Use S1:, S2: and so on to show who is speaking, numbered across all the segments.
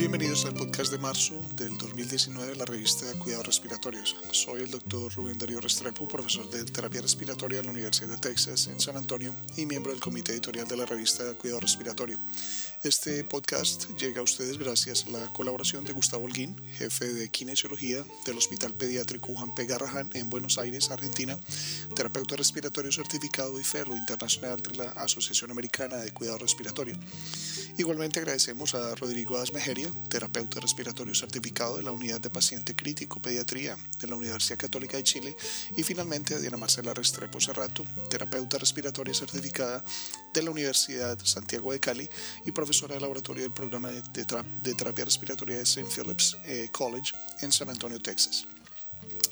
S1: Bienvenidos al podcast de marzo del 2019 de la revista Cuidados Respiratorios. Soy el doctor Rubén Darío Restrepo, profesor de terapia respiratoria en la Universidad de Texas en San Antonio y miembro del comité editorial de la revista Cuidado Respiratorio. Este podcast llega a ustedes gracias a la colaboración de Gustavo Holguín, jefe de kinesiología del Hospital Pediátrico Juan P. Garrahan en Buenos Aires, Argentina, terapeuta respiratorio certificado y fellow internacional de la Asociación Americana de Cuidado Respiratorio. Igualmente agradecemos a Rodrigo Asmejeria, terapeuta respiratorio certificado de la Unidad de Paciente Crítico Pediatría de la Universidad Católica de Chile y finalmente a Diana Marcela Restrepo Cerrato, terapeuta respiratoria certificada de la Universidad Santiago de Cali y profesora de laboratorio del programa de, terapia respiratoria de St. Philip's eh, College en San Antonio, Texas.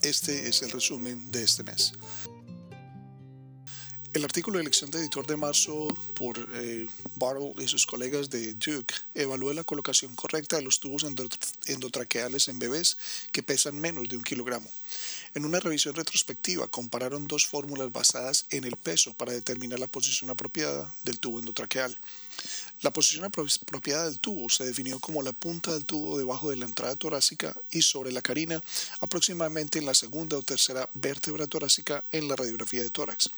S1: Este es el resumen de este mes. El artículo de elección de editor de marzo por eh, y sus colegas de Duke evalúa la colocación correcta de los tubos endotraqueales en bebés que pesan menos de un kilogramo. En una revisión retrospectiva compararon dos fórmulas basadas en el peso para determinar la posición apropiada del tubo endotraqueal. La posición apropiada del tubo se definió como la punta del tubo debajo de la entrada torácica y sobre la carina, aproximadamente en la segunda o tercera vértebra torácica en la radiografía de tórax.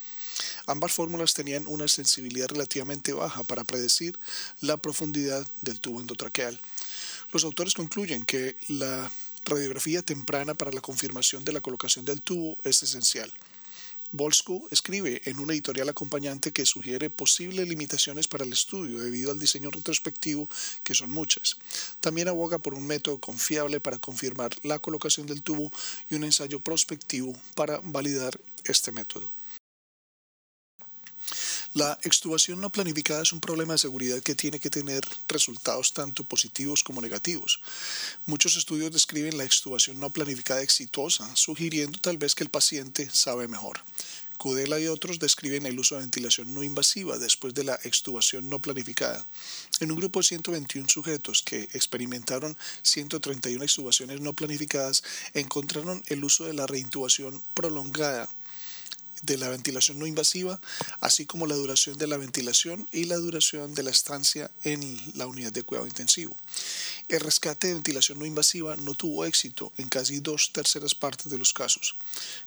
S1: Ambas fórmulas tenían una sensibilidad relativamente baja para predecir la profundidad del tubo endotraqueal. Los autores concluyen que la radiografía temprana para la confirmación de la colocación del tubo es esencial. Bolsko escribe en un editorial acompañante que sugiere posibles limitaciones para el estudio debido al diseño retrospectivo, que son muchas. También aboga por un método confiable para confirmar la colocación del tubo y un ensayo prospectivo para validar este método. La extubación no planificada es un problema de seguridad que tiene que tener resultados tanto positivos como negativos. Muchos estudios describen la extubación no planificada exitosa, sugiriendo tal vez que el paciente sabe mejor. Cudela y otros describen el uso de ventilación no invasiva después de la extubación no planificada. En un grupo de 121 sujetos que experimentaron 131 extubaciones no planificadas, encontraron el uso de la reintubación prolongada de la ventilación no invasiva, así como la duración de la ventilación y la duración de la estancia en la unidad de cuidado intensivo. El rescate de ventilación no invasiva no tuvo éxito en casi dos terceras partes de los casos.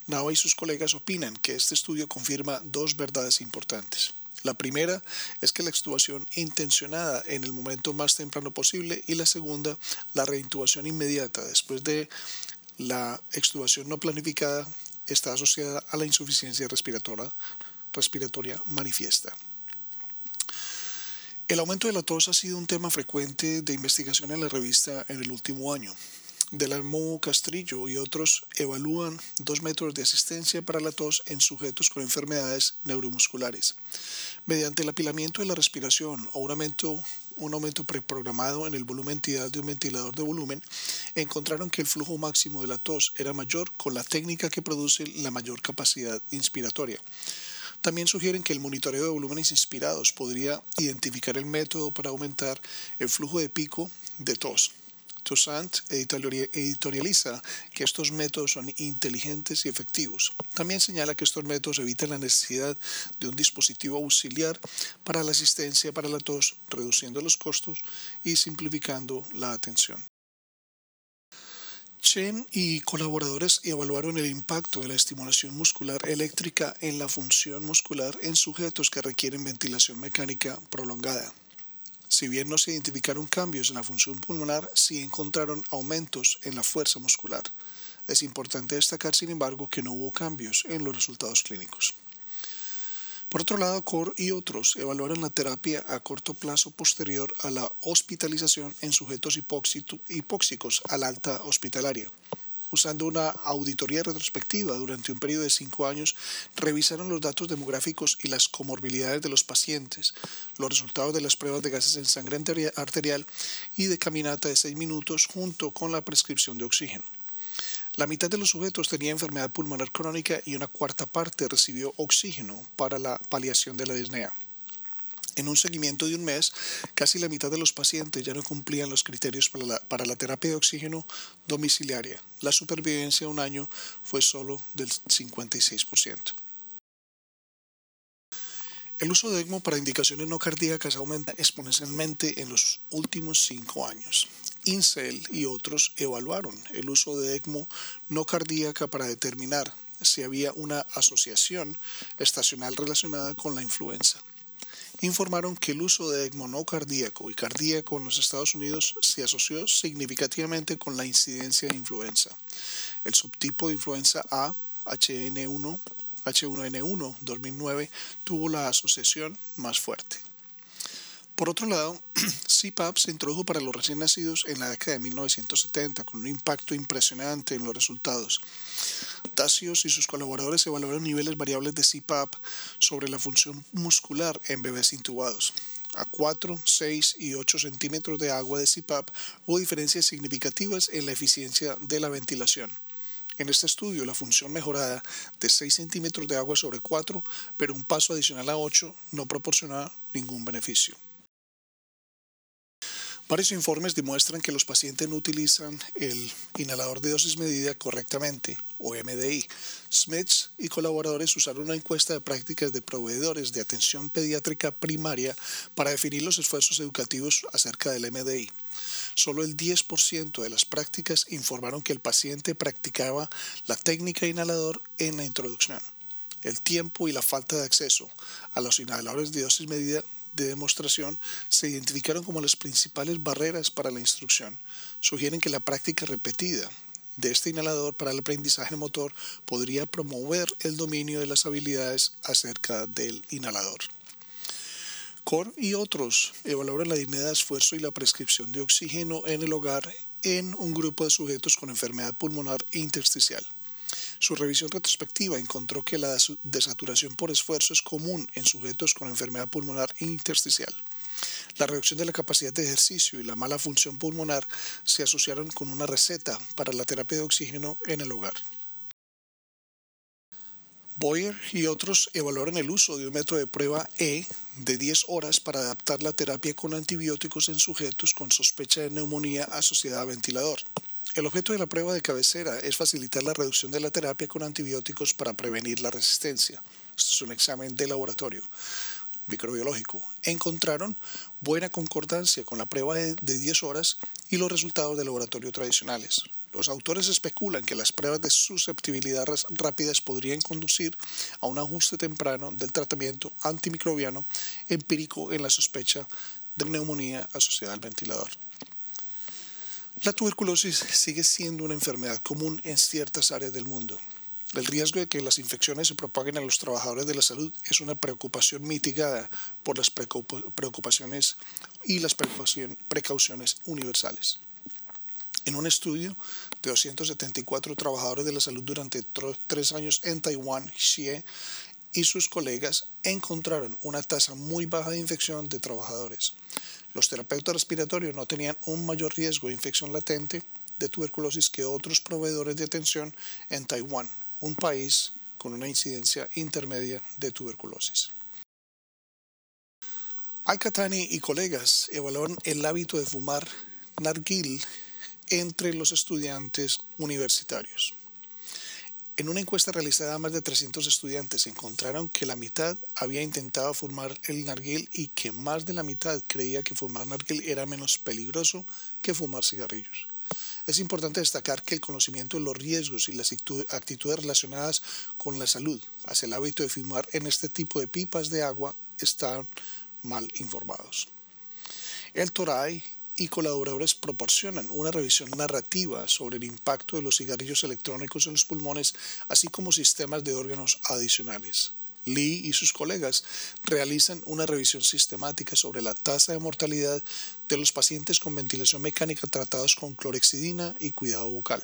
S1: Nava y sus colegas opinan que este estudio confirma dos verdades importantes. La primera es que la extubación intencionada en el momento más temprano posible y la segunda, la reintubación inmediata después de la extubación no planificada está asociada a la insuficiencia respiratoria, respiratoria manifiesta. El aumento de la tos ha sido un tema frecuente de investigación en la revista en el último año. Delarmo Castrillo y otros evalúan dos métodos de asistencia para la tos en sujetos con enfermedades neuromusculares. Mediante el apilamiento de la respiración o un aumento un aumento preprogramado en el volumen tidal de un ventilador de volumen, encontraron que el flujo máximo de la tos era mayor con la técnica que produce la mayor capacidad inspiratoria. También sugieren que el monitoreo de volúmenes inspirados podría identificar el método para aumentar el flujo de pico de tos. Toussaint editorializa que estos métodos son inteligentes y efectivos. También señala que estos métodos evitan la necesidad de un dispositivo auxiliar para la asistencia para la tos, reduciendo los costos y simplificando la atención. Chen y colaboradores evaluaron el impacto de la estimulación muscular eléctrica en la función muscular en sujetos que requieren ventilación mecánica prolongada. Si bien no se identificaron cambios en la función pulmonar, sí encontraron aumentos en la fuerza muscular. Es importante destacar, sin embargo, que no hubo cambios en los resultados clínicos. Por otro lado, CORE y otros evaluaron la terapia a corto plazo posterior a la hospitalización en sujetos hipóxicos al alta hospitalaria usando una auditoría retrospectiva durante un periodo de cinco años, revisaron los datos demográficos y las comorbilidades de los pacientes, los resultados de las pruebas de gases en sangre arterial y de caminata de seis minutos junto con la prescripción de oxígeno. La mitad de los sujetos tenía enfermedad pulmonar crónica y una cuarta parte recibió oxígeno para la paliación de la disnea. En un seguimiento de un mes, casi la mitad de los pacientes ya no cumplían los criterios para la, terapia de oxígeno domiciliaria. La supervivencia un año fue solo del 56%. El uso de ECMO para indicaciones no cardíacas aumenta exponencialmente en los últimos cinco años. INCEL y otros evaluaron el uso de ECMO no cardíaca para determinar si había una asociación estacional relacionada con la influenza. Informaron que el uso de ECMO cardíaco y cardíaco en los Estados Unidos se asoció significativamente con la incidencia de influenza. El subtipo de influenza A, HN1, H1N1 2009, tuvo la asociación más fuerte. Por otro lado, CPAP se introdujo para los recién nacidos en la década de 1970 con un impacto impresionante en los resultados. Dacios y sus colaboradores evaluaron niveles variables de CPAP sobre la función muscular en bebés intubados. A 4, 6 y 8 centímetros de agua de CPAP hubo diferencias significativas en la eficiencia de la ventilación. En este estudio, la función mejorada de 6 centímetros de agua sobre 4, pero un paso adicional a 8, no proporcionaba ningún beneficio. Varios informes demuestran que los pacientes no utilizan el inhalador de dosis medida correctamente, o MDI. Smiths y colaboradores usaron una encuesta de prácticas de proveedores de atención pediátrica primaria para definir los esfuerzos educativos acerca del MDI. Solo el 10% de las prácticas informaron que el paciente practicaba la técnica inhalador en la introducción. El tiempo y la falta de acceso a los inhaladores de dosis medida de demostración se identificaron como las principales barreras para la instrucción. Sugieren que la práctica repetida de este inhalador para el aprendizaje motor podría promover el dominio de las habilidades acerca del inhalador. Core y otros evaluaron la dignidad de esfuerzo y la prescripción de oxígeno en el hogar en un grupo de sujetos con enfermedad pulmonar intersticial. Su revisión retrospectiva encontró que la desaturación por esfuerzo es común en sujetos con enfermedad pulmonar intersticial. La reducción de la capacidad de ejercicio y la mala función pulmonar se asociaron con una receta para la terapia de oxígeno en el hogar. Boyer y otros evaluaron el uso de un método de prueba E de 10 horas para adaptar la terapia con antibióticos en sujetos con sospecha de neumonía asociada a ventilador. El objeto de la prueba de cabecera es facilitar la reducción de la terapia con antibióticos para prevenir la resistencia. Esto es un examen de laboratorio microbiológico. Encontraron buena concordancia con la prueba de 10 horas y los resultados de laboratorio tradicionales. Los autores especulan que las pruebas de susceptibilidad rápidas podrían conducir a un ajuste temprano del tratamiento antimicrobiano empírico en la sospecha de neumonía asociada al ventilador. La tuberculosis sigue siendo una enfermedad común en ciertas áreas del mundo. El riesgo de que las infecciones se propaguen a los trabajadores de la salud es una preocupación mitigada por las preocupaciones y las precauciones universales. En un estudio de 274 trabajadores de la salud durante tres años en Taiwán, Xie y sus colegas encontraron una tasa muy baja de infección de trabajadores. Los terapeutas respiratorios no tenían un mayor riesgo de infección latente de tuberculosis que otros proveedores de atención en Taiwán, un país con una incidencia intermedia de tuberculosis. Al-Katani y colegas evaluaron el hábito de fumar narguil entre los estudiantes universitarios. En una encuesta realizada a más de 300 estudiantes encontraron que la mitad había intentado fumar el narguil y que más de la mitad creía que fumar narguil era menos peligroso que fumar cigarrillos. Es importante destacar que el conocimiento de los riesgos y las actitudes relacionadas con la salud hacia el hábito de fumar en este tipo de pipas de agua están mal informados. El Toray y colaboradores proporcionan una revisión narrativa sobre el impacto de los cigarrillos electrónicos en los pulmones, así como sistemas de órganos adicionales. Lee y sus colegas realizan una revisión sistemática sobre la tasa de mortalidad de los pacientes con ventilación mecánica tratados con clorexidina y cuidado vocal.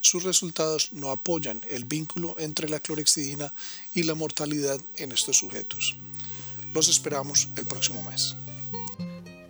S1: Sus resultados no apoyan el vínculo entre la clorexidina y la mortalidad en estos sujetos. Los esperamos el próximo mes.